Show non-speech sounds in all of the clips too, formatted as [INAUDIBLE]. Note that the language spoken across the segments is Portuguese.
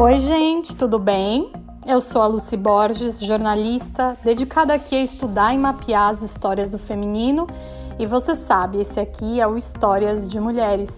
Oi, gente, tudo bem? Eu sou a Lucy Borges, jornalista, dedicada aqui a estudar e mapear as histórias do feminino. E você sabe, esse aqui é o Histórias de Mulheres,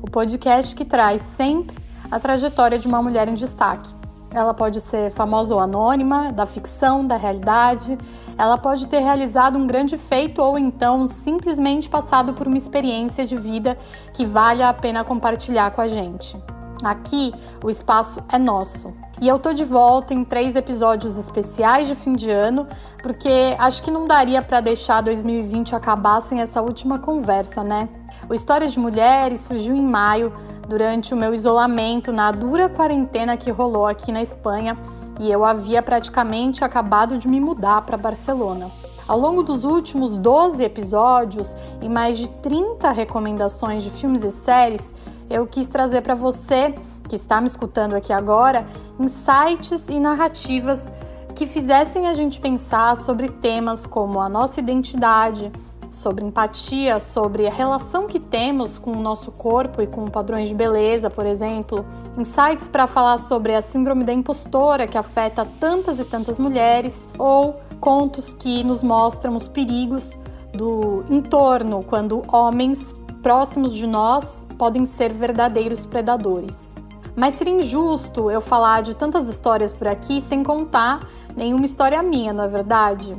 o podcast que traz sempre a trajetória de uma mulher em destaque. Ela pode ser famosa ou anônima, da ficção, da realidade. Ela pode ter realizado um grande feito ou então simplesmente passado por uma experiência de vida que vale a pena compartilhar com a gente. Aqui o espaço é nosso. E eu tô de volta em três episódios especiais de fim de ano, porque acho que não daria para deixar 2020 acabar sem essa última conversa, né? O História de Mulheres surgiu em maio, durante o meu isolamento na dura quarentena que rolou aqui na Espanha, e eu havia praticamente acabado de me mudar para Barcelona. Ao longo dos últimos 12 episódios e mais de 30 recomendações de filmes e séries, eu quis trazer para você que está me escutando aqui agora insights e narrativas que fizessem a gente pensar sobre temas como a nossa identidade, sobre empatia, sobre a relação que temos com o nosso corpo e com padrões de beleza, por exemplo. Insights para falar sobre a síndrome da impostora que afeta tantas e tantas mulheres, ou contos que nos mostram os perigos do entorno quando homens próximos de nós podem ser verdadeiros predadores. Mas seria injusto eu falar de tantas histórias por aqui sem contar nenhuma história minha, não é verdade?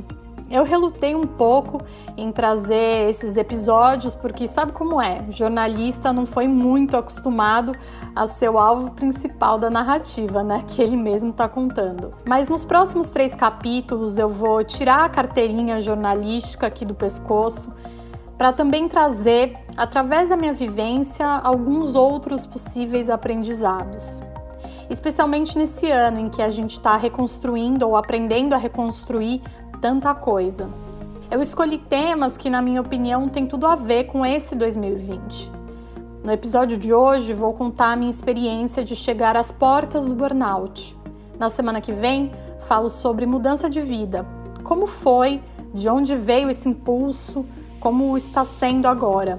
Eu relutei um pouco em trazer esses episódios porque sabe como é? Jornalista não foi muito acostumado a ser o alvo principal da narrativa, né? Que ele mesmo está contando. Mas nos próximos três capítulos eu vou tirar a carteirinha jornalística aqui do pescoço para também trazer, através da minha vivência, alguns outros possíveis aprendizados. Especialmente nesse ano em que a gente está reconstruindo ou aprendendo a reconstruir tanta coisa. Eu escolhi temas que, na minha opinião, têm tudo a ver com esse 2020. No episódio de hoje, vou contar a minha experiência de chegar às portas do burnout. Na semana que vem, falo sobre mudança de vida. Como foi, de onde veio esse impulso, como está sendo agora.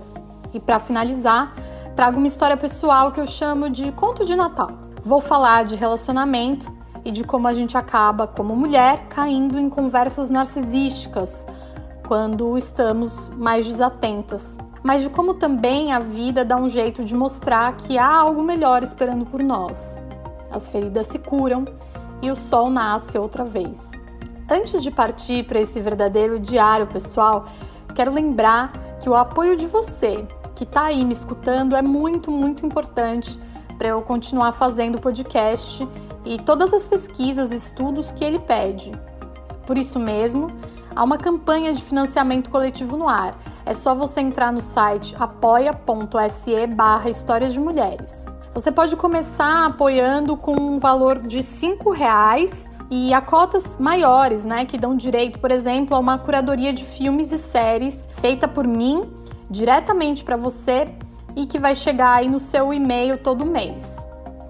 E para finalizar, trago uma história pessoal que eu chamo de conto de Natal. Vou falar de relacionamento e de como a gente acaba, como mulher, caindo em conversas narcisísticas quando estamos mais desatentas, mas de como também a vida dá um jeito de mostrar que há algo melhor esperando por nós. As feridas se curam e o sol nasce outra vez. Antes de partir para esse verdadeiro diário pessoal, quero lembrar que o apoio de você que está aí me escutando é muito, muito importante para eu continuar fazendo o podcast e todas as pesquisas e estudos que ele pede. Por isso mesmo, há uma campanha de financiamento coletivo no ar. É só você entrar no site apoia.se barra Histórias de Mulheres. Você pode começar apoiando com um valor de R$ reais e há cotas maiores, né, que dão direito, por exemplo, a uma curadoria de filmes e séries feita por mim diretamente para você e que vai chegar aí no seu e-mail todo mês.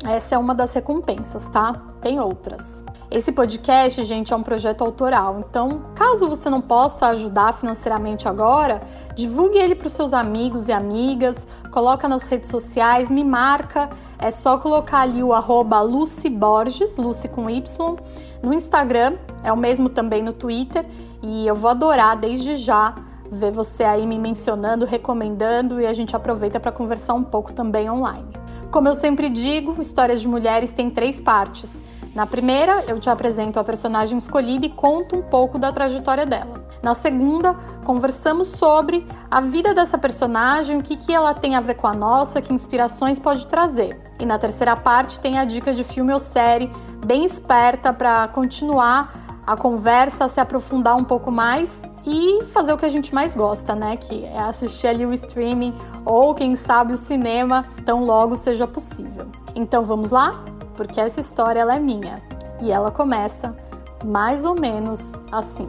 Essa é uma das recompensas, tá? Tem outras. Esse podcast, gente, é um projeto autoral. Então, caso você não possa ajudar financeiramente agora, divulgue ele para os seus amigos e amigas, coloca nas redes sociais, me marca. É só colocar ali o arroba Lucy Borges, Lucy com Y, no Instagram, é o mesmo também no Twitter, e eu vou adorar desde já ver você aí me mencionando, recomendando e a gente aproveita para conversar um pouco também online. Como eu sempre digo, Histórias de Mulheres tem três partes. Na primeira, eu te apresento a personagem escolhida e conto um pouco da trajetória dela. Na segunda, conversamos sobre a vida dessa personagem, o que, que ela tem a ver com a nossa, que inspirações pode trazer. E na terceira parte, tem a dica de filme ou série bem esperta para continuar a conversa, se aprofundar um pouco mais e fazer o que a gente mais gosta, né? Que é assistir ali o streaming ou, quem sabe, o cinema, tão logo seja possível. Então vamos lá? Porque essa história ela é minha e ela começa mais ou menos assim.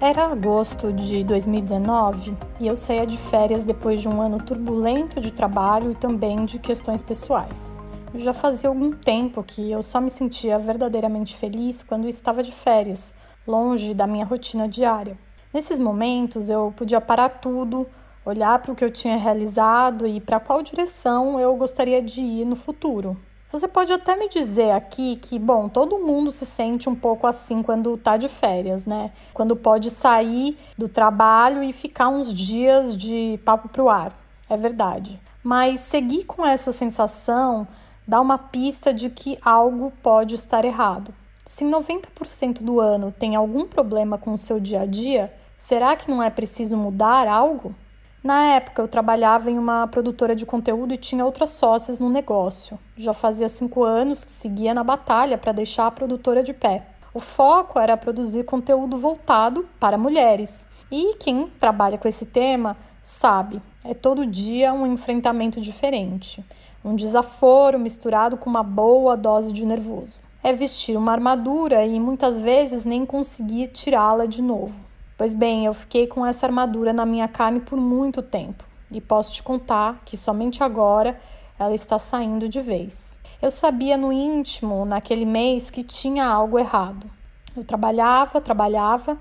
Era agosto de 2019 e eu saía de férias depois de um ano turbulento de trabalho e também de questões pessoais. Já fazia algum tempo que eu só me sentia verdadeiramente feliz quando estava de férias, longe da minha rotina diária. Nesses momentos eu podia parar tudo, olhar para o que eu tinha realizado e para qual direção eu gostaria de ir no futuro. Você pode até me dizer aqui que, bom, todo mundo se sente um pouco assim quando tá de férias, né? Quando pode sair do trabalho e ficar uns dias de papo pro ar. É verdade. Mas seguir com essa sensação dá uma pista de que algo pode estar errado. Se 90% do ano tem algum problema com o seu dia a dia, será que não é preciso mudar algo? Na época, eu trabalhava em uma produtora de conteúdo e tinha outras sócias no negócio. Já fazia cinco anos que seguia na batalha para deixar a produtora de pé. O foco era produzir conteúdo voltado para mulheres. E quem trabalha com esse tema sabe, é todo dia um enfrentamento diferente. Um desaforo misturado com uma boa dose de nervoso. É vestir uma armadura e muitas vezes nem conseguir tirá-la de novo. Pois bem, eu fiquei com essa armadura na minha carne por muito tempo e posso te contar que somente agora ela está saindo de vez. Eu sabia no íntimo, naquele mês, que tinha algo errado. Eu trabalhava, trabalhava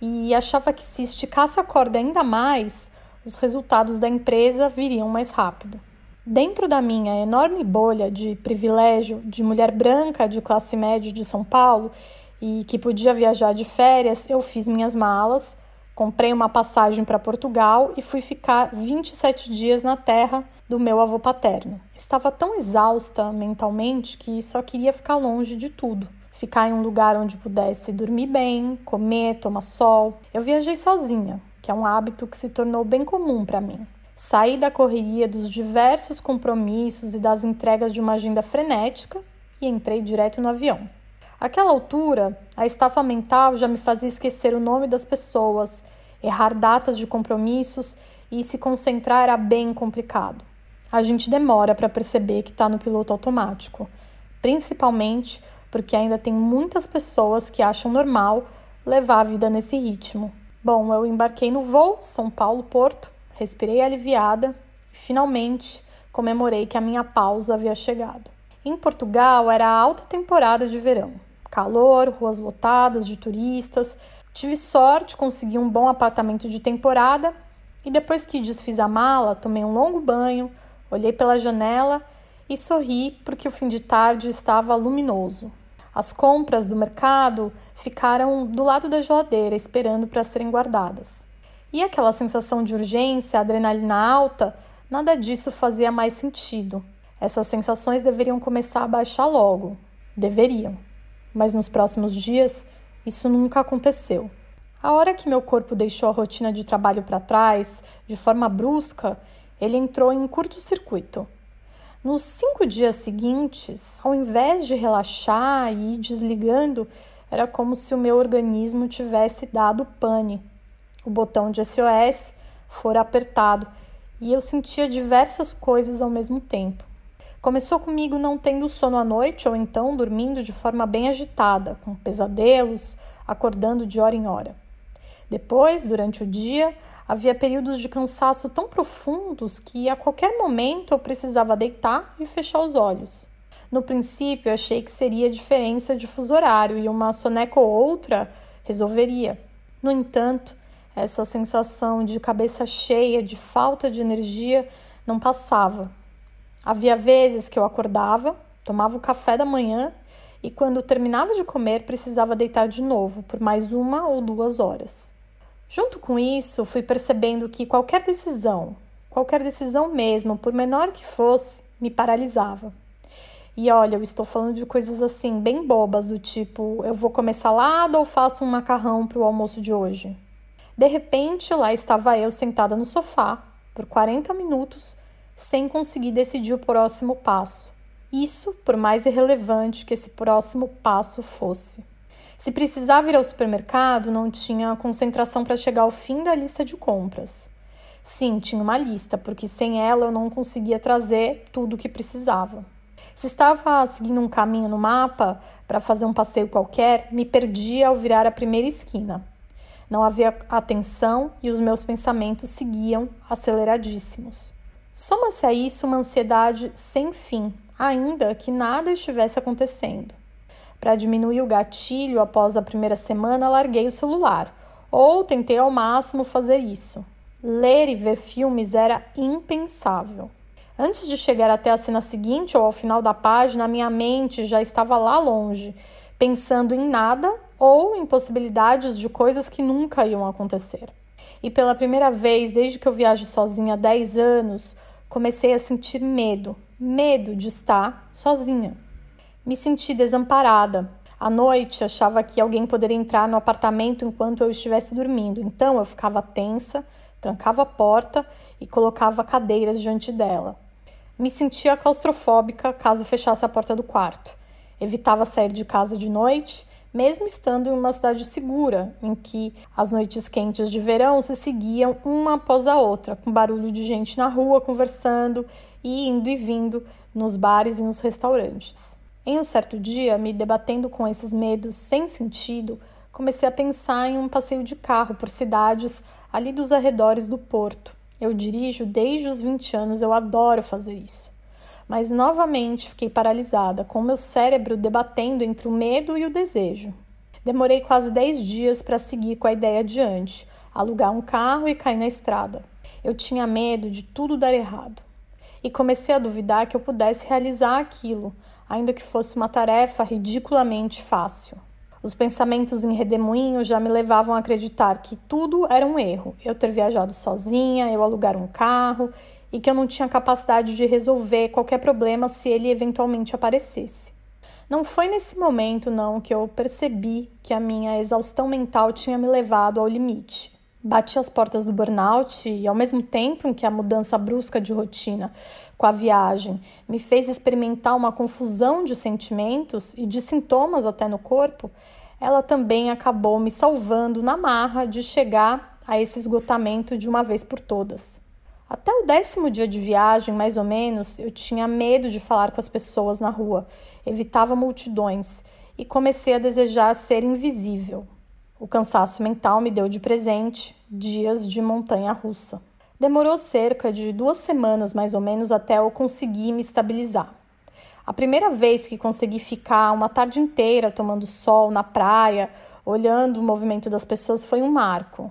e achava que se esticasse a corda ainda mais, os resultados da empresa viriam mais rápido. Dentro da minha enorme bolha de privilégio de mulher branca de classe média de São Paulo, e que podia viajar de férias, eu fiz minhas malas, comprei uma passagem para Portugal e fui ficar 27 dias na terra do meu avô paterno. Estava tão exausta mentalmente que só queria ficar longe de tudo. Ficar em um lugar onde pudesse dormir bem, comer, tomar sol. Eu viajei sozinha, que é um hábito que se tornou bem comum para mim. Saí da correria dos diversos compromissos e das entregas de uma agenda frenética e entrei direto no avião. Aquela altura, a estafa mental já me fazia esquecer o nome das pessoas, errar datas de compromissos e se concentrar era bem complicado. A gente demora para perceber que está no piloto automático, principalmente porque ainda tem muitas pessoas que acham normal levar a vida nesse ritmo. Bom, eu embarquei no voo São Paulo-Porto, respirei aliviada e finalmente comemorei que a minha pausa havia chegado. Em Portugal era a alta temporada de verão calor, ruas lotadas de turistas. Tive sorte, consegui um bom apartamento de temporada e depois que desfiz a mala, tomei um longo banho, olhei pela janela e sorri porque o fim de tarde estava luminoso. As compras do mercado ficaram do lado da geladeira, esperando para serem guardadas. E aquela sensação de urgência, adrenalina alta, nada disso fazia mais sentido. Essas sensações deveriam começar a baixar logo. Deveriam mas nos próximos dias isso nunca aconteceu. A hora que meu corpo deixou a rotina de trabalho para trás, de forma brusca, ele entrou em curto-circuito. Nos cinco dias seguintes, ao invés de relaxar e ir desligando, era como se o meu organismo tivesse dado pane. O botão de SOS fora apertado e eu sentia diversas coisas ao mesmo tempo. Começou comigo não tendo sono à noite ou então dormindo de forma bem agitada, com pesadelos, acordando de hora em hora. Depois, durante o dia, havia períodos de cansaço tão profundos que a qualquer momento eu precisava deitar e fechar os olhos. No princípio, achei que seria diferença de fuso horário e uma soneca ou outra resolveria. No entanto, essa sensação de cabeça cheia, de falta de energia, não passava Havia vezes que eu acordava, tomava o café da manhã e, quando terminava de comer, precisava deitar de novo por mais uma ou duas horas. Junto com isso, fui percebendo que qualquer decisão, qualquer decisão mesmo, por menor que fosse, me paralisava. E olha, eu estou falando de coisas assim, bem bobas, do tipo: eu vou comer salada ou faço um macarrão para o almoço de hoje? De repente, lá estava eu sentada no sofá por 40 minutos sem conseguir decidir o próximo passo. Isso por mais irrelevante que esse próximo passo fosse. Se precisava ir ao supermercado, não tinha concentração para chegar ao fim da lista de compras. Sim, tinha uma lista, porque sem ela eu não conseguia trazer tudo o que precisava. Se estava seguindo um caminho no mapa para fazer um passeio qualquer, me perdia ao virar a primeira esquina. Não havia atenção e os meus pensamentos seguiam aceleradíssimos. Soma-se a isso uma ansiedade sem fim, ainda que nada estivesse acontecendo. Para diminuir o gatilho após a primeira semana, larguei o celular, ou tentei ao máximo fazer isso. Ler e ver filmes era impensável. Antes de chegar até a cena seguinte ou ao final da página, minha mente já estava lá longe, pensando em nada ou em possibilidades de coisas que nunca iam acontecer. E pela primeira vez desde que eu viajo sozinha há 10 anos, comecei a sentir medo, medo de estar sozinha. Me senti desamparada. À noite, achava que alguém poderia entrar no apartamento enquanto eu estivesse dormindo, então eu ficava tensa, trancava a porta e colocava cadeiras diante dela. Me sentia claustrofóbica caso fechasse a porta do quarto. Evitava sair de casa de noite, mesmo estando em uma cidade segura, em que as noites quentes de verão se seguiam uma após a outra, com barulho de gente na rua conversando e indo e vindo nos bares e nos restaurantes. Em um certo dia, me debatendo com esses medos sem sentido, comecei a pensar em um passeio de carro por cidades ali dos arredores do porto. Eu dirijo desde os 20 anos, eu adoro fazer isso. Mas novamente fiquei paralisada, com meu cérebro debatendo entre o medo e o desejo. Demorei quase 10 dias para seguir com a ideia adiante, alugar um carro e cair na estrada. Eu tinha medo de tudo dar errado. E comecei a duvidar que eu pudesse realizar aquilo, ainda que fosse uma tarefa ridiculamente fácil. Os pensamentos em redemoinho já me levavam a acreditar que tudo era um erro. Eu ter viajado sozinha, eu alugar um carro e que eu não tinha capacidade de resolver qualquer problema se ele eventualmente aparecesse. Não foi nesse momento, não, que eu percebi que a minha exaustão mental tinha me levado ao limite. Bati as portas do burnout e, ao mesmo tempo em que a mudança brusca de rotina com a viagem me fez experimentar uma confusão de sentimentos e de sintomas até no corpo, ela também acabou me salvando na marra de chegar a esse esgotamento de uma vez por todas. Até o décimo dia de viagem, mais ou menos, eu tinha medo de falar com as pessoas na rua, evitava multidões e comecei a desejar ser invisível. O cansaço mental me deu de presente dias de montanha russa. Demorou cerca de duas semanas, mais ou menos, até eu conseguir me estabilizar. A primeira vez que consegui ficar uma tarde inteira tomando sol na praia, olhando o movimento das pessoas, foi um marco.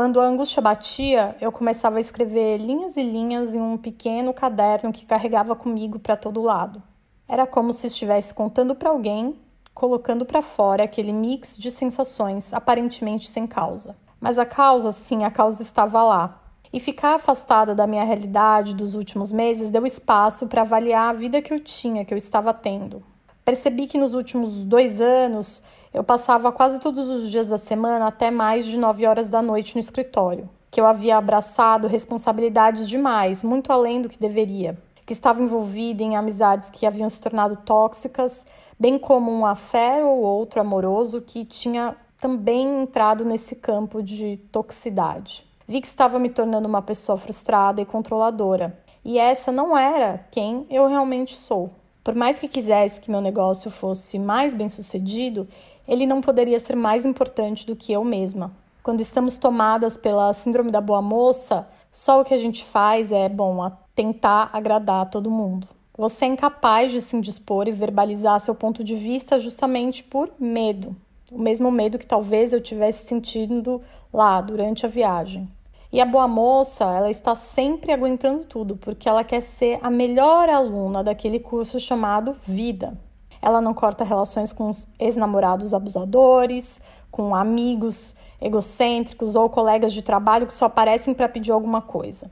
Quando a angústia batia, eu começava a escrever linhas e linhas em um pequeno caderno que carregava comigo para todo lado. Era como se estivesse contando para alguém colocando para fora aquele mix de sensações aparentemente sem causa. Mas a causa, sim, a causa estava lá. E ficar afastada da minha realidade dos últimos meses deu espaço para avaliar a vida que eu tinha, que eu estava tendo. Percebi que nos últimos dois anos eu passava quase todos os dias da semana até mais de nove horas da noite no escritório, que eu havia abraçado responsabilidades demais, muito além do que deveria, que estava envolvida em amizades que haviam se tornado tóxicas bem como um afé ou outro amoroso que tinha também entrado nesse campo de toxicidade. Vi que estava me tornando uma pessoa frustrada e controladora, e essa não era quem eu realmente sou. Por mais que quisesse que meu negócio fosse mais bem sucedido, ele não poderia ser mais importante do que eu mesma. Quando estamos tomadas pela síndrome da boa moça, só o que a gente faz é, bom, tentar agradar todo mundo. Você é incapaz de se indispor e verbalizar seu ponto de vista justamente por medo. O mesmo medo que talvez eu tivesse sentindo lá durante a viagem. E a boa moça, ela está sempre aguentando tudo, porque ela quer ser a melhor aluna daquele curso chamado Vida. Ela não corta relações com ex-namorados abusadores, com amigos egocêntricos ou colegas de trabalho que só aparecem para pedir alguma coisa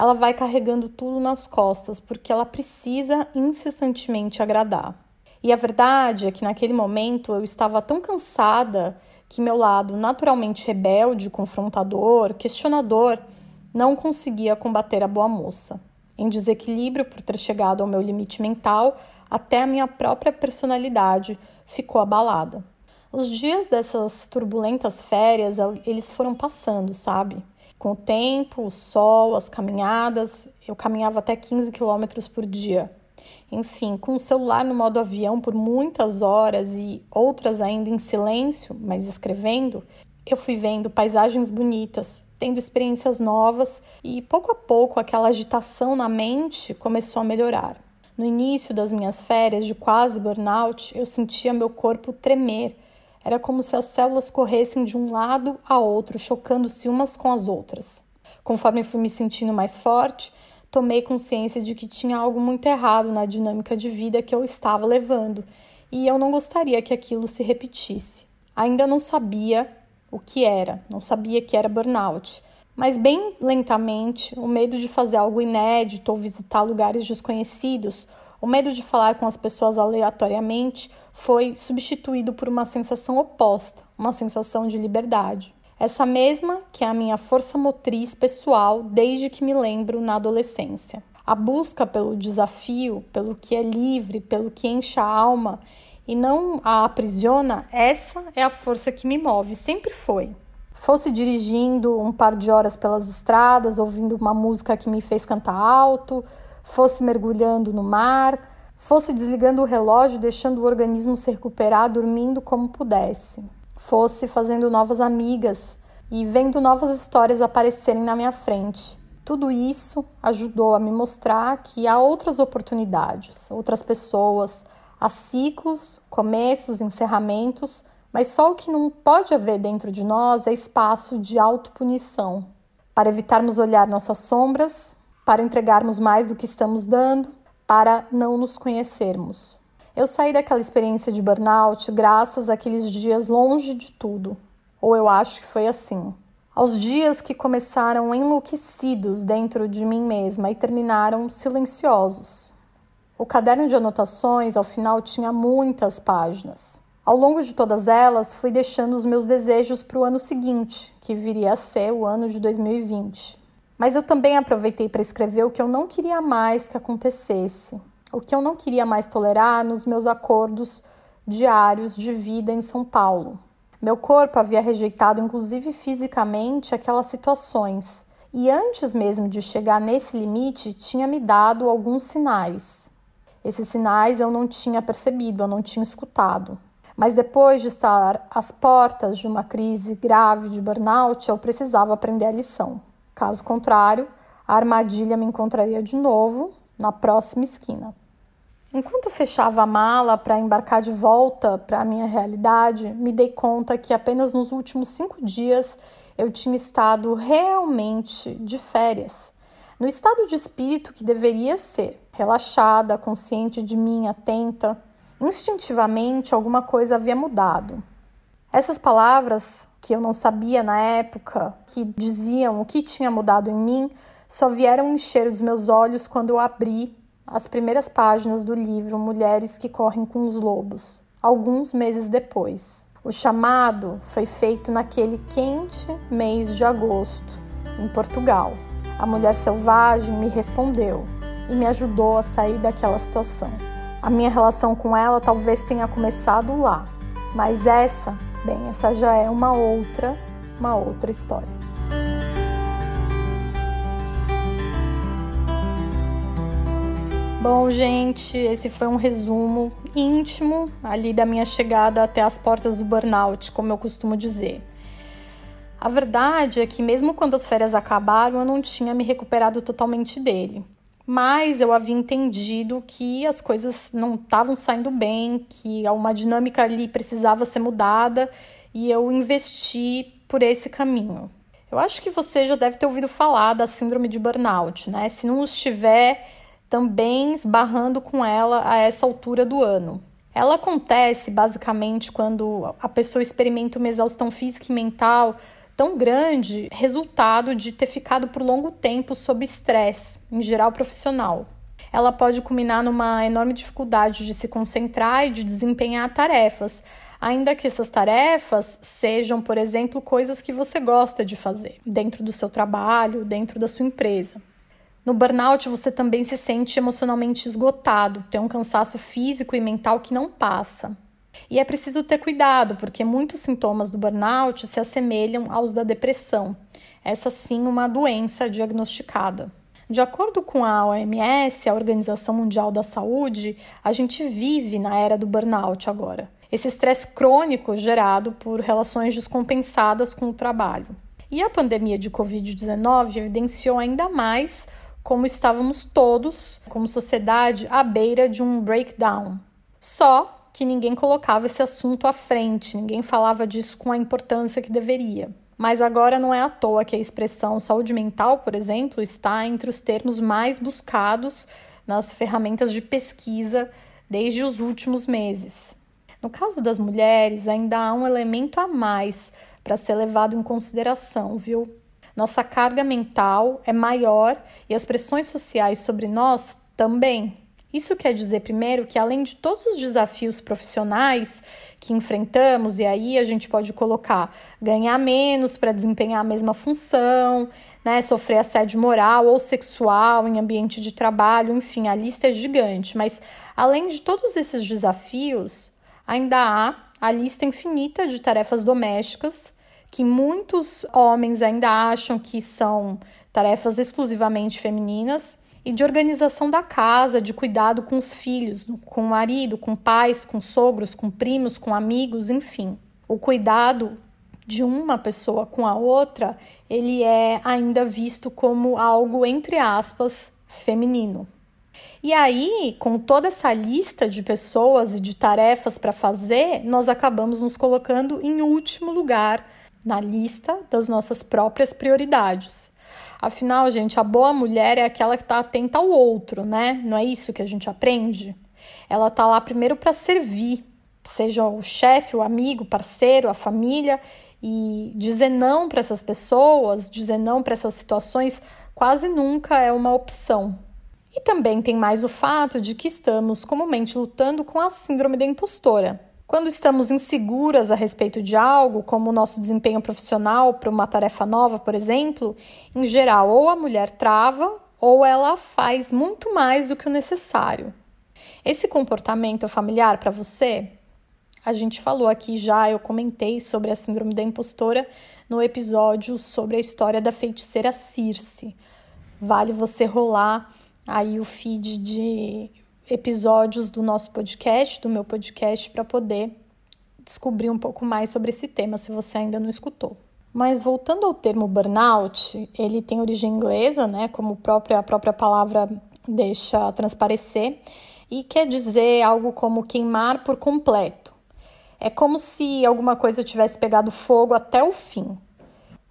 ela vai carregando tudo nas costas porque ela precisa incessantemente agradar. E a verdade é que naquele momento eu estava tão cansada que meu lado naturalmente rebelde, confrontador, questionador, não conseguia combater a boa moça. Em desequilíbrio por ter chegado ao meu limite mental, até a minha própria personalidade ficou abalada. Os dias dessas turbulentas férias, eles foram passando, sabe? Com o tempo, o sol, as caminhadas, eu caminhava até 15 quilômetros por dia. Enfim, com o celular no modo avião por muitas horas e outras ainda em silêncio, mas escrevendo, eu fui vendo paisagens bonitas, tendo experiências novas e pouco a pouco aquela agitação na mente começou a melhorar. No início das minhas férias de quase burnout, eu sentia meu corpo tremer era como se as células corressem de um lado a outro, chocando-se umas com as outras. Conforme fui me sentindo mais forte, tomei consciência de que tinha algo muito errado na dinâmica de vida que eu estava levando e eu não gostaria que aquilo se repetisse. Ainda não sabia o que era, não sabia que era burnout, mas bem lentamente o medo de fazer algo inédito ou visitar lugares desconhecidos, o medo de falar com as pessoas aleatoriamente foi substituído por uma sensação oposta, uma sensação de liberdade. Essa mesma que é a minha força motriz pessoal desde que me lembro na adolescência. A busca pelo desafio, pelo que é livre, pelo que enche a alma e não a aprisiona, essa é a força que me move, sempre foi. Fosse dirigindo um par de horas pelas estradas, ouvindo uma música que me fez cantar alto, fosse mergulhando no mar, fosse desligando o relógio, deixando o organismo se recuperar, dormindo como pudesse fosse fazendo novas amigas e vendo novas histórias aparecerem na minha frente. Tudo isso ajudou a me mostrar que há outras oportunidades, outras pessoas, há ciclos, começos, encerramentos, mas só o que não pode haver dentro de nós é espaço de autopunição, para evitarmos olhar nossas sombras, para entregarmos mais do que estamos dando, para não nos conhecermos. Eu saí daquela experiência de burnout graças àqueles dias longe de tudo. Ou eu acho que foi assim. Aos dias que começaram enlouquecidos dentro de mim mesma e terminaram silenciosos. O caderno de anotações, ao final, tinha muitas páginas. Ao longo de todas elas, fui deixando os meus desejos para o ano seguinte, que viria a ser o ano de 2020. Mas eu também aproveitei para escrever o que eu não queria mais que acontecesse, o que eu não queria mais tolerar nos meus acordos diários de vida em São Paulo. Meu corpo havia rejeitado, inclusive fisicamente, aquelas situações, e antes mesmo de chegar nesse limite, tinha me dado alguns sinais. Esses sinais eu não tinha percebido, eu não tinha escutado. Mas depois de estar às portas de uma crise grave de burnout, eu precisava aprender a lição. Caso contrário, a armadilha me encontraria de novo na próxima esquina. Enquanto fechava a mala para embarcar de volta para a minha realidade, me dei conta que apenas nos últimos cinco dias eu tinha estado realmente de férias, no estado de espírito que deveria ser, relaxada, consciente de mim, atenta. Instintivamente, alguma coisa havia mudado. Essas palavras, que eu não sabia na época, que diziam o que tinha mudado em mim, só vieram encher os meus olhos quando eu abri as primeiras páginas do livro Mulheres que Correm com os Lobos, alguns meses depois. O chamado foi feito naquele quente mês de agosto, em Portugal. A mulher selvagem me respondeu e me ajudou a sair daquela situação. A minha relação com ela talvez tenha começado lá, mas essa, bem, essa já é uma outra, uma outra história. Bom, gente, esse foi um resumo íntimo ali da minha chegada até as portas do burnout, como eu costumo dizer. A verdade é que, mesmo quando as férias acabaram, eu não tinha me recuperado totalmente dele. Mas eu havia entendido que as coisas não estavam saindo bem, que uma dinâmica ali precisava ser mudada e eu investi por esse caminho. Eu acho que você já deve ter ouvido falar da síndrome de burnout, né? Se não estiver, também esbarrando com ela a essa altura do ano. Ela acontece basicamente quando a pessoa experimenta uma exaustão física e mental tão grande, resultado de ter ficado por longo tempo sob estresse, em geral profissional. Ela pode culminar numa enorme dificuldade de se concentrar e de desempenhar tarefas, ainda que essas tarefas sejam, por exemplo, coisas que você gosta de fazer dentro do seu trabalho, dentro da sua empresa. No burnout, você também se sente emocionalmente esgotado, tem um cansaço físico e mental que não passa. E é preciso ter cuidado, porque muitos sintomas do burnout se assemelham aos da depressão, essa sim uma doença diagnosticada. De acordo com a OMS, a Organização Mundial da Saúde, a gente vive na era do burnout agora. Esse estresse crônico gerado por relações descompensadas com o trabalho. E a pandemia de Covid-19 evidenciou ainda mais como estávamos todos, como sociedade, à beira de um breakdown. Só que ninguém colocava esse assunto à frente, ninguém falava disso com a importância que deveria. Mas agora não é à toa que a expressão saúde mental, por exemplo, está entre os termos mais buscados nas ferramentas de pesquisa desde os últimos meses. No caso das mulheres, ainda há um elemento a mais para ser levado em consideração, viu? Nossa carga mental é maior e as pressões sociais sobre nós também. Isso quer dizer, primeiro, que além de todos os desafios profissionais que enfrentamos, e aí a gente pode colocar ganhar menos para desempenhar a mesma função, né, sofrer assédio moral ou sexual em ambiente de trabalho, enfim, a lista é gigante. Mas além de todos esses desafios, ainda há a lista infinita de tarefas domésticas que muitos homens ainda acham que são tarefas exclusivamente femininas e de organização da casa, de cuidado com os filhos, com o marido, com pais, com sogros, com primos, com amigos, enfim. O cuidado de uma pessoa com a outra, ele é ainda visto como algo entre aspas feminino. E aí, com toda essa lista de pessoas e de tarefas para fazer, nós acabamos nos colocando em último lugar na lista das nossas próprias prioridades. Afinal, gente, a boa mulher é aquela que está atenta ao outro, né? Não é isso que a gente aprende? Ela está lá primeiro para servir, seja o chefe, o amigo, o parceiro, a família, e dizer não para essas pessoas, dizer não para essas situações, quase nunca é uma opção. E também tem mais o fato de que estamos comumente lutando com a síndrome da impostora. Quando estamos inseguras a respeito de algo, como o nosso desempenho profissional para uma tarefa nova, por exemplo, em geral, ou a mulher trava ou ela faz muito mais do que o necessário. Esse comportamento é familiar para você? A gente falou aqui já, eu comentei sobre a síndrome da impostora no episódio sobre a história da feiticeira Circe. Vale você rolar aí o feed de episódios do nosso podcast, do meu podcast, para poder descobrir um pouco mais sobre esse tema, se você ainda não escutou. Mas voltando ao termo burnout, ele tem origem inglesa, né, como própria, a própria palavra deixa transparecer, e quer dizer algo como queimar por completo. É como se alguma coisa tivesse pegado fogo até o fim.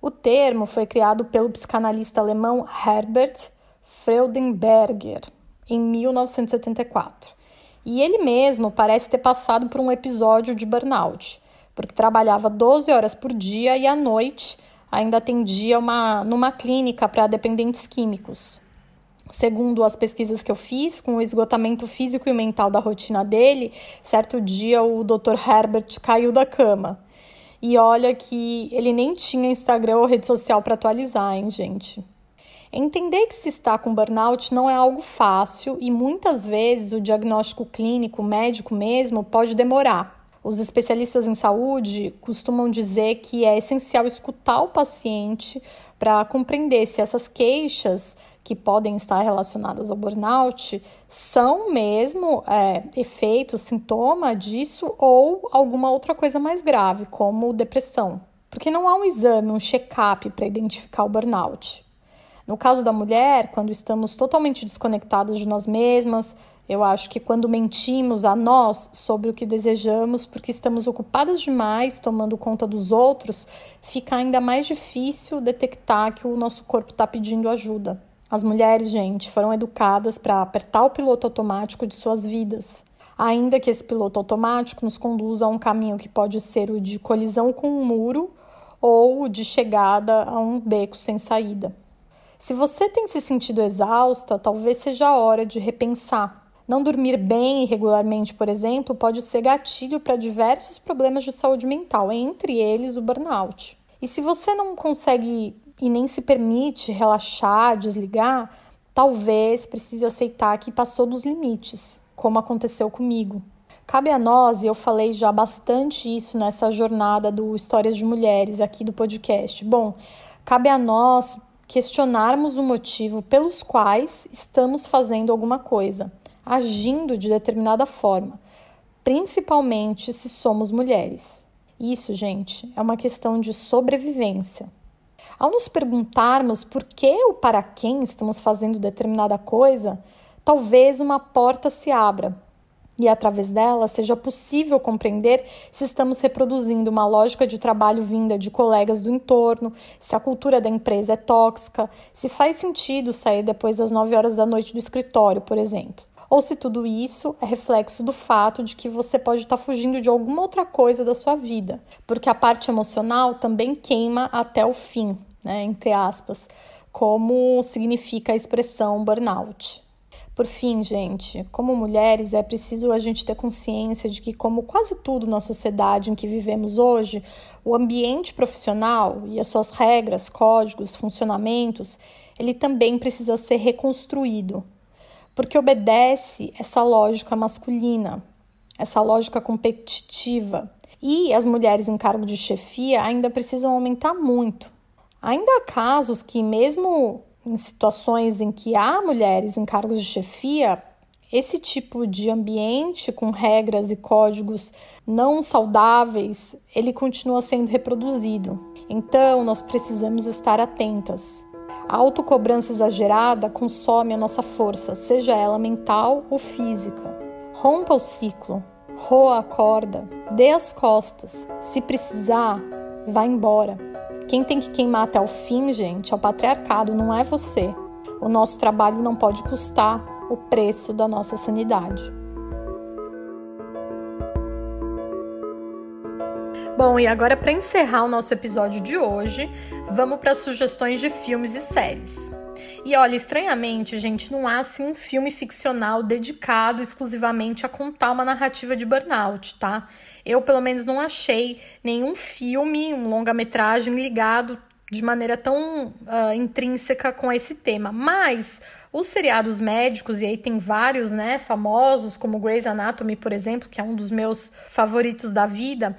O termo foi criado pelo psicanalista alemão Herbert Freudenberger em 1974. E ele mesmo parece ter passado por um episódio de burnout, porque trabalhava 12 horas por dia e à noite ainda atendia uma, numa clínica para dependentes químicos. Segundo as pesquisas que eu fiz, com o esgotamento físico e mental da rotina dele, certo dia o Dr. Herbert caiu da cama. E olha que ele nem tinha Instagram ou rede social para atualizar, hein, gente? Entender que se está com burnout não é algo fácil e muitas vezes o diagnóstico clínico, médico mesmo, pode demorar. Os especialistas em saúde costumam dizer que é essencial escutar o paciente para compreender se essas queixas que podem estar relacionadas ao burnout são mesmo é, efeito, sintoma disso ou alguma outra coisa mais grave, como depressão. Porque não há um exame, um check-up para identificar o burnout. No caso da mulher, quando estamos totalmente desconectadas de nós mesmas, eu acho que quando mentimos a nós sobre o que desejamos, porque estamos ocupadas demais tomando conta dos outros, fica ainda mais difícil detectar que o nosso corpo está pedindo ajuda. As mulheres, gente, foram educadas para apertar o piloto automático de suas vidas. Ainda que esse piloto automático nos conduza a um caminho que pode ser o de colisão com um muro ou o de chegada a um beco sem saída. Se você tem se sentido exausta, talvez seja a hora de repensar. Não dormir bem e regularmente, por exemplo, pode ser gatilho para diversos problemas de saúde mental, entre eles o burnout. E se você não consegue e nem se permite relaxar, desligar, talvez precise aceitar que passou dos limites, como aconteceu comigo. Cabe a nós, e eu falei já bastante isso nessa jornada do Histórias de Mulheres aqui do podcast. Bom, cabe a nós questionarmos o motivo pelos quais estamos fazendo alguma coisa, agindo de determinada forma, principalmente se somos mulheres. Isso, gente, é uma questão de sobrevivência. Ao nos perguntarmos por que ou para quem estamos fazendo determinada coisa, talvez uma porta se abra e através dela seja possível compreender se estamos reproduzindo uma lógica de trabalho vinda de colegas do entorno, se a cultura da empresa é tóxica, se faz sentido sair depois das 9 horas da noite do escritório, por exemplo. Ou se tudo isso é reflexo do fato de que você pode estar fugindo de alguma outra coisa da sua vida, porque a parte emocional também queima até o fim, né, entre aspas, como significa a expressão burnout. Por fim, gente, como mulheres, é preciso a gente ter consciência de que, como quase tudo na sociedade em que vivemos hoje, o ambiente profissional e as suas regras, códigos, funcionamentos, ele também precisa ser reconstruído, porque obedece essa lógica masculina, essa lógica competitiva. E as mulheres em cargo de chefia ainda precisam aumentar muito. Ainda há casos que, mesmo em situações em que há mulheres em cargos de chefia, esse tipo de ambiente com regras e códigos não saudáveis, ele continua sendo reproduzido. Então, nós precisamos estar atentas. A autocobrança exagerada consome a nossa força, seja ela mental ou física. Rompa o ciclo, roa a corda, dê as costas. Se precisar, vá embora. Quem tem que queimar até o fim, gente, é o patriarcado, não é você. O nosso trabalho não pode custar o preço da nossa sanidade. Bom, e agora para encerrar o nosso episódio de hoje, vamos para sugestões de filmes e séries. E olha, estranhamente, gente, não há assim um filme ficcional dedicado exclusivamente a contar uma narrativa de burnout, tá? Eu, pelo menos, não achei nenhum filme, um longa-metragem ligado de maneira tão uh, intrínseca com esse tema. Mas os seriados médicos, e aí tem vários, né, famosos, como Grey's Anatomy, por exemplo, que é um dos meus favoritos da vida,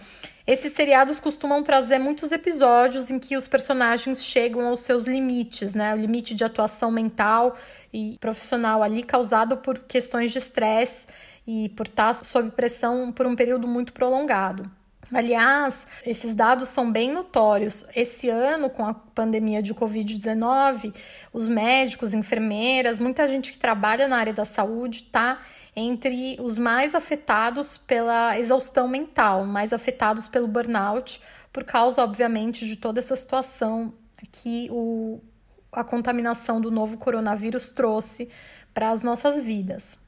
esses seriados costumam trazer muitos episódios em que os personagens chegam aos seus limites, né? O limite de atuação mental e profissional ali causado por questões de estresse e por estar sob pressão por um período muito prolongado. Aliás, esses dados são bem notórios. Esse ano, com a pandemia de Covid-19, os médicos, enfermeiras, muita gente que trabalha na área da saúde está entre os mais afetados pela exaustão mental, mais afetados pelo burnout, por causa, obviamente, de toda essa situação que o, a contaminação do novo coronavírus trouxe para as nossas vidas.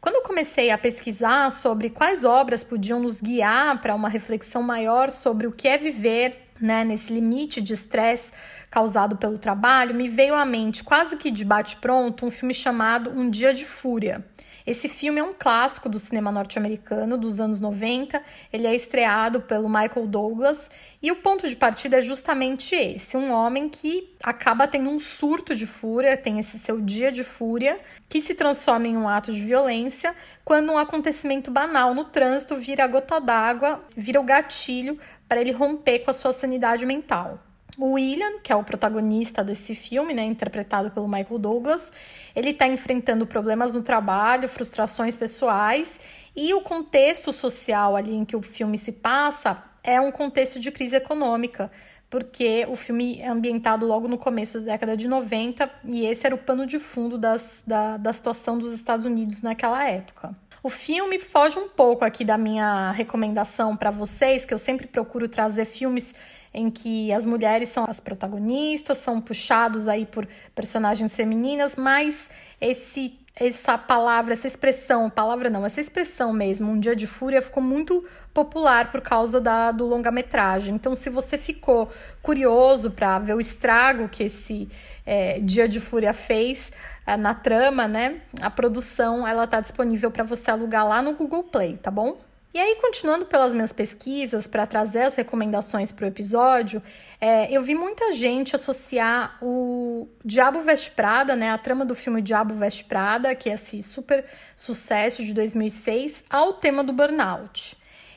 Quando eu comecei a pesquisar sobre quais obras podiam nos guiar para uma reflexão maior sobre o que é viver né, nesse limite de estresse causado pelo trabalho, me veio à mente, quase que de bate-pronto, um filme chamado Um Dia de Fúria. Esse filme é um clássico do cinema norte-americano dos anos 90. Ele é estreado pelo Michael Douglas e o ponto de partida é justamente esse: um homem que acaba tendo um surto de fúria, tem esse seu dia de fúria, que se transforma em um ato de violência quando um acontecimento banal no trânsito vira a gota d'água, vira o gatilho para ele romper com a sua sanidade mental. O William, que é o protagonista desse filme, né, interpretado pelo Michael Douglas, ele está enfrentando problemas no trabalho, frustrações pessoais e o contexto social ali em que o filme se passa é um contexto de crise econômica, porque o filme é ambientado logo no começo da década de 90 e esse era o pano de fundo das, da, da situação dos Estados Unidos naquela época. O filme foge um pouco aqui da minha recomendação para vocês, que eu sempre procuro trazer filmes em que as mulheres são as protagonistas, são puxados aí por personagens femininas, mas esse essa palavra, essa expressão, palavra não, essa expressão mesmo, um dia de fúria, ficou muito popular por causa da, do longa-metragem. Então, se você ficou curioso para ver o estrago que esse é, Dia de Fúria fez é, na trama, né? A produção ela tá disponível para você alugar lá no Google Play, tá bom? E aí, continuando pelas minhas pesquisas para trazer as recomendações para o episódio, é, eu vi muita gente associar o Diabo Veste Prada, né, a trama do filme Diabo Veste Prada, que é esse super sucesso de 2006, ao tema do burnout.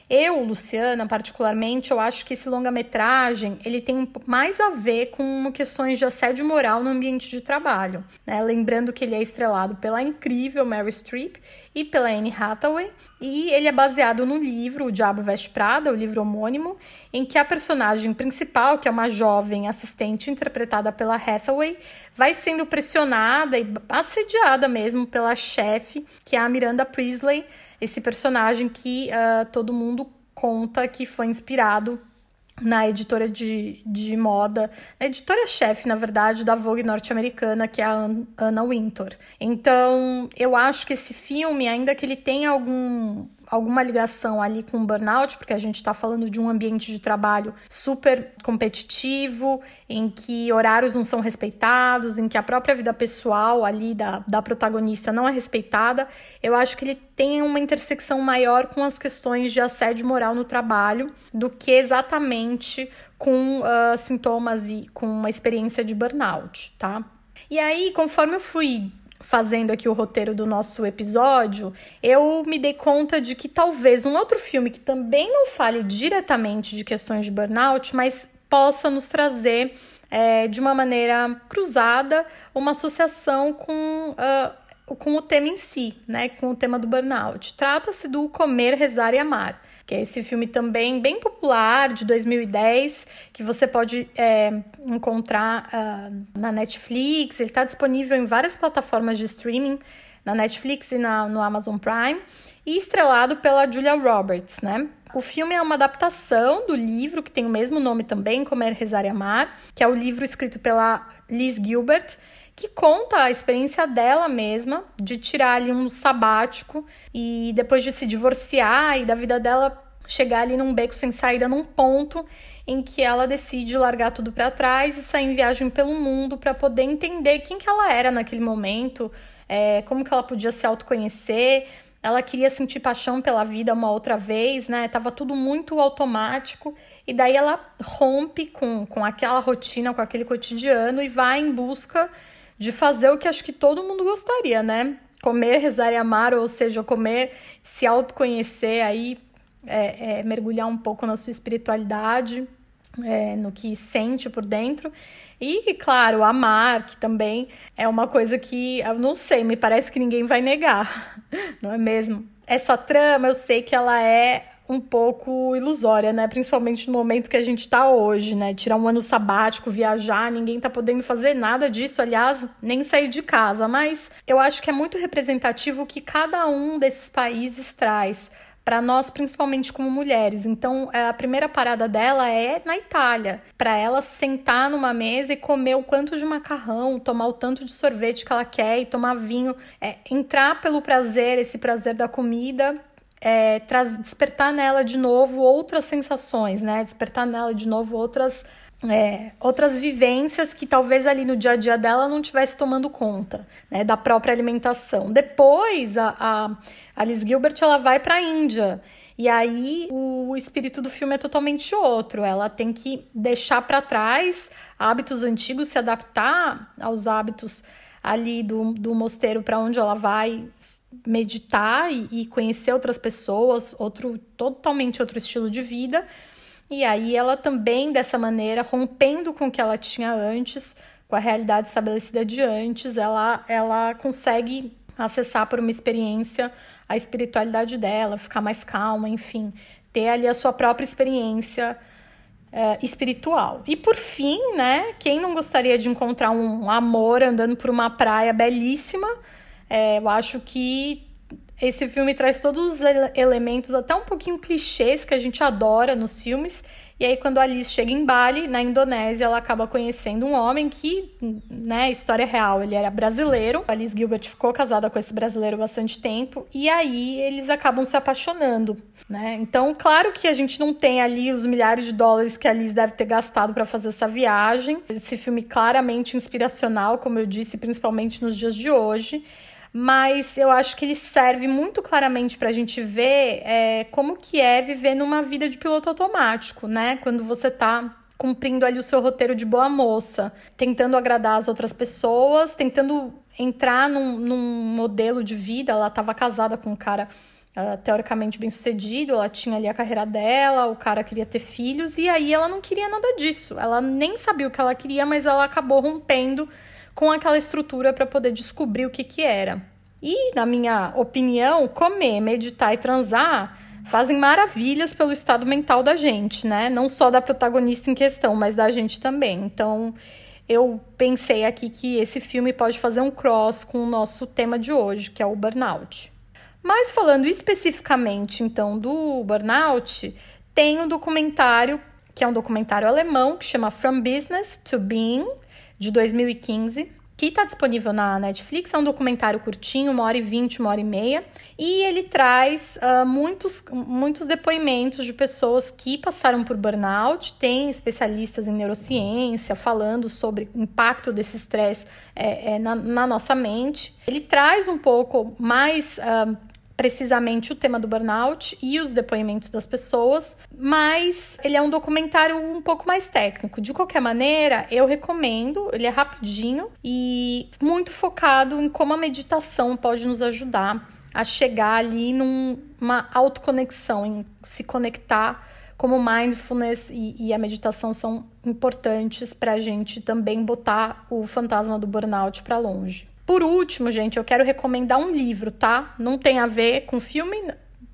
Eu, Luciana, particularmente, eu acho que esse longa-metragem ele tem mais a ver com questões de assédio moral no ambiente de trabalho. Né? Lembrando que ele é estrelado pela incrível Mary Streep e pela Anne Hathaway, e ele é baseado no livro O Diabo Veste Prada, o livro homônimo, em que a personagem principal, que é uma jovem assistente interpretada pela Hathaway, vai sendo pressionada e assediada mesmo pela chefe, que é a Miranda Priestley, esse personagem que uh, todo mundo conta que foi inspirado na editora de, de moda, na editora-chefe, na verdade, da Vogue norte-americana, que é a Anna Wintour. Então, eu acho que esse filme, ainda que ele tenha algum alguma ligação ali com o burnout, porque a gente está falando de um ambiente de trabalho super competitivo, em que horários não são respeitados, em que a própria vida pessoal ali da, da protagonista não é respeitada, eu acho que ele tem uma intersecção maior com as questões de assédio moral no trabalho do que exatamente com uh, sintomas e com uma experiência de burnout, tá? E aí, conforme eu fui fazendo aqui o roteiro do nosso episódio, eu me dei conta de que talvez um outro filme que também não fale diretamente de questões de burnout, mas possa nos trazer é, de uma maneira cruzada uma associação com. Uh, com o tema em si, né, com o tema do burnout. Trata-se do Comer, Rezar e Amar que é esse filme também bem popular de 2010, que você pode é, encontrar uh, na Netflix. Ele está disponível em várias plataformas de streaming, na Netflix e na, no Amazon Prime, e estrelado pela Julia Roberts, né? O filme é uma adaptação do livro que tem o mesmo nome também, Comer, Rezar e Amar, que é o livro escrito pela Liz Gilbert, que conta a experiência dela mesma de tirar ali um sabático e depois de se divorciar e da vida dela chegar ali num beco sem saída, num ponto em que ela decide largar tudo para trás e sair em viagem pelo mundo para poder entender quem que ela era naquele momento, é, como que ela podia se autoconhecer. Ela queria sentir paixão pela vida uma outra vez, né? Tava tudo muito automático. E daí ela rompe com, com aquela rotina, com aquele cotidiano e vai em busca de fazer o que acho que todo mundo gostaria, né? Comer, rezar e amar, ou seja, comer, se autoconhecer aí, é, é, mergulhar um pouco na sua espiritualidade, é, no que sente por dentro. E, claro, amar, que também é uma coisa que eu não sei, me parece que ninguém vai negar, [LAUGHS] não é mesmo? Essa trama, eu sei que ela é um pouco ilusória, né? Principalmente no momento que a gente está hoje, né? Tirar um ano sabático, viajar, ninguém tá podendo fazer nada disso, aliás, nem sair de casa. Mas eu acho que é muito representativo o que cada um desses países traz para nós, principalmente como mulheres. Então, é, a primeira parada dela é na Itália, para ela sentar numa mesa e comer o quanto de macarrão, tomar o tanto de sorvete que ela quer e tomar vinho, é, entrar pelo prazer, esse prazer da comida é, despertar nela de novo outras sensações, né? Despertar nela de novo outras, é, outras vivências que talvez ali no dia a dia dela não tivesse tomando conta, né? Da própria alimentação. Depois, a, a Alice Gilbert ela vai para a Índia. E aí o espírito do filme é totalmente outro. Ela tem que deixar para trás hábitos antigos, se adaptar aos hábitos ali do, do mosteiro para onde ela vai meditar e, e conhecer outras pessoas, outro totalmente outro estilo de vida. E aí ela também dessa maneira, rompendo com o que ela tinha antes, com a realidade estabelecida de antes, ela ela consegue acessar por uma experiência a espiritualidade dela, ficar mais calma, enfim, ter ali a sua própria experiência é, espiritual. E por fim, né, quem não gostaria de encontrar um amor andando por uma praia belíssima? É, eu acho que esse filme traz todos os elementos, até um pouquinho clichês, que a gente adora nos filmes. E aí, quando a Alice chega em Bali, na Indonésia, ela acaba conhecendo um homem que, né, história real, ele era brasileiro. A Alice Gilbert ficou casada com esse brasileiro bastante tempo. E aí, eles acabam se apaixonando, né? Então, claro que a gente não tem ali os milhares de dólares que a Alice deve ter gastado para fazer essa viagem. Esse filme claramente inspiracional, como eu disse, principalmente nos dias de hoje mas eu acho que ele serve muito claramente para a gente ver é, como que é viver numa vida de piloto automático, né? Quando você está cumprindo ali o seu roteiro de boa moça, tentando agradar as outras pessoas, tentando entrar num, num modelo de vida. Ela estava casada com um cara uh, teoricamente bem sucedido, ela tinha ali a carreira dela, o cara queria ter filhos, e aí ela não queria nada disso. Ela nem sabia o que ela queria, mas ela acabou rompendo com aquela estrutura para poder descobrir o que, que era. E, na minha opinião, comer, meditar e transar fazem maravilhas pelo estado mental da gente, né? Não só da protagonista em questão, mas da gente também. Então, eu pensei aqui que esse filme pode fazer um cross com o nosso tema de hoje, que é o burnout. Mas falando especificamente então do burnout, tem um documentário que é um documentário alemão que chama From Business to Being de 2015 que está disponível na Netflix. É um documentário curtinho, uma hora e vinte, uma hora e meia. E ele traz uh, muitos, muitos depoimentos de pessoas que passaram por burnout. Tem especialistas em neurociência falando sobre o impacto desse estresse é, é, na, na, nossa mente. Ele traz um pouco mais uh, precisamente o tema do burnout e os depoimentos das pessoas, mas ele é um documentário um pouco mais técnico. De qualquer maneira, eu recomendo, ele é rapidinho e muito focado em como a meditação pode nos ajudar a chegar ali numa autoconexão, em se conectar como mindfulness e, e a meditação são importantes para a gente também botar o fantasma do burnout para longe. Por último, gente, eu quero recomendar um livro, tá? Não tem a ver com filme,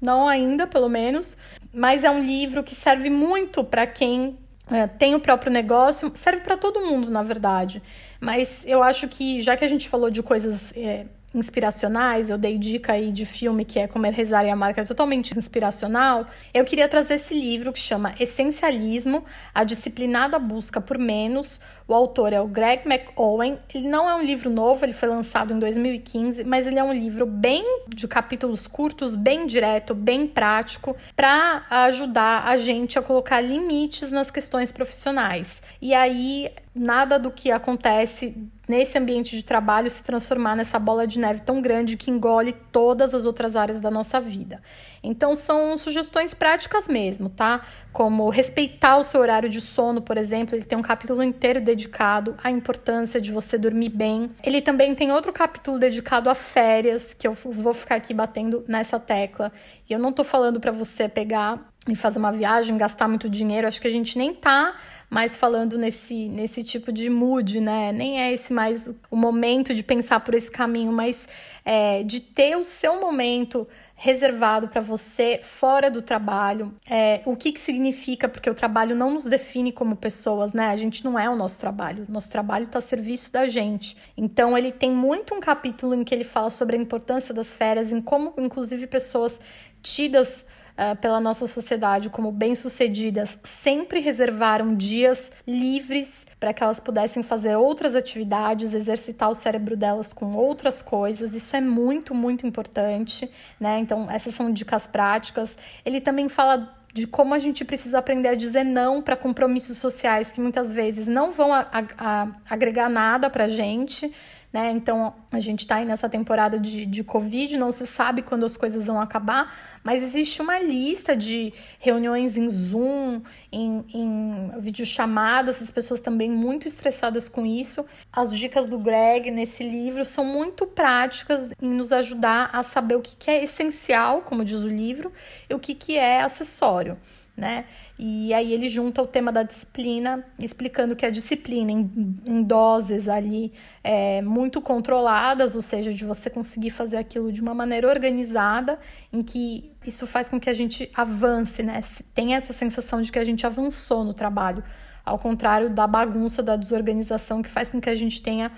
não ainda, pelo menos, mas é um livro que serve muito para quem é, tem o próprio negócio, serve para todo mundo, na verdade. Mas eu acho que, já que a gente falou de coisas é, inspiracionais, eu dei dica aí de filme que é Comer, Rezar e a Marca, é totalmente inspiracional, eu queria trazer esse livro que chama Essencialismo, a disciplinada busca por menos. O autor é o Greg McOwen. Ele não é um livro novo, ele foi lançado em 2015, mas ele é um livro bem de capítulos curtos, bem direto, bem prático, para ajudar a gente a colocar limites nas questões profissionais. E aí nada do que acontece nesse ambiente de trabalho se transformar nessa bola de neve tão grande que engole todas as outras áreas da nossa vida. Então são sugestões práticas mesmo, tá? Como respeitar o seu horário de sono, por exemplo, ele tem um capítulo inteiro dedicado à importância de você dormir bem. Ele também tem outro capítulo dedicado a férias, que eu vou ficar aqui batendo nessa tecla. E eu não tô falando para você pegar e fazer uma viagem, gastar muito dinheiro, acho que a gente nem tá mais falando nesse, nesse tipo de mood, né? Nem é esse mais o momento de pensar por esse caminho, mas é, de ter o seu momento reservado para você fora do trabalho. É, o que, que significa? Porque o trabalho não nos define como pessoas, né? A gente não é o nosso trabalho. Nosso trabalho está a serviço da gente. Então, ele tem muito um capítulo em que ele fala sobre a importância das férias, em como, inclusive, pessoas tidas uh, pela nossa sociedade como bem-sucedidas sempre reservaram dias livres para que elas pudessem fazer outras atividades, exercitar o cérebro delas com outras coisas. Isso é muito, muito importante, né? Então, essas são dicas práticas. Ele também fala de como a gente precisa aprender a dizer não para compromissos sociais que muitas vezes não vão a, a, a agregar nada para gente, né? Então a gente está aí nessa temporada de, de Covid, não se sabe quando as coisas vão acabar, mas existe uma lista de reuniões em Zoom, em, em videochamadas, as pessoas também muito estressadas com isso. As dicas do Greg nesse livro são muito práticas em nos ajudar a saber o que, que é essencial, como diz o livro, e o que, que é acessório né? E aí ele junta o tema da disciplina, explicando que a disciplina em, em doses ali é, muito controladas, ou seja, de você conseguir fazer aquilo de uma maneira organizada, em que isso faz com que a gente avance, né? Tem essa sensação de que a gente avançou no trabalho, ao contrário da bagunça, da desorganização, que faz com que a gente tenha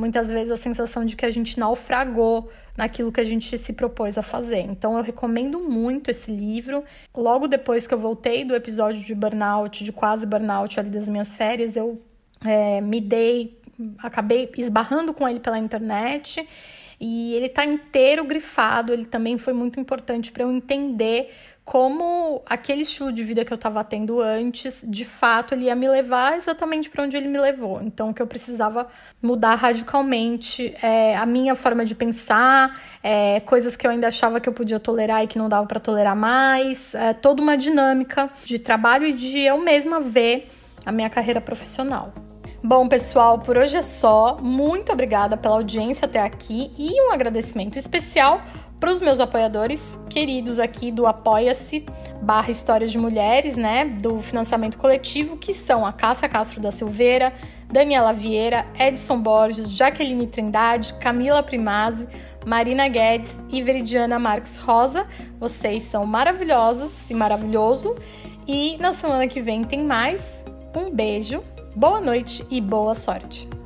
muitas vezes a sensação de que a gente naufragou naquilo que a gente se propôs a fazer. Então eu recomendo muito esse livro. Logo depois que eu voltei do episódio de burnout, de quase burnout ali das minhas férias, eu é, me dei, acabei esbarrando com ele pela internet e ele tá inteiro grifado. Ele também foi muito importante para eu entender como aquele estilo de vida que eu estava tendo antes, de fato, ele ia me levar exatamente para onde ele me levou. Então, que eu precisava mudar radicalmente é, a minha forma de pensar, é, coisas que eu ainda achava que eu podia tolerar e que não dava para tolerar mais, é, toda uma dinâmica de trabalho e de eu mesma ver a minha carreira profissional. Bom, pessoal, por hoje é só. Muito obrigada pela audiência até aqui e um agradecimento especial para os meus apoiadores queridos aqui do Apoia-se barra Histórias de Mulheres, né, do financiamento coletivo, que são a Cássia Castro da Silveira, Daniela Vieira, Edson Borges, Jaqueline Trindade, Camila Primazzi, Marina Guedes e Veridiana Marques Rosa. Vocês são maravilhosos e maravilhoso. E na semana que vem tem mais. Um beijo, boa noite e boa sorte.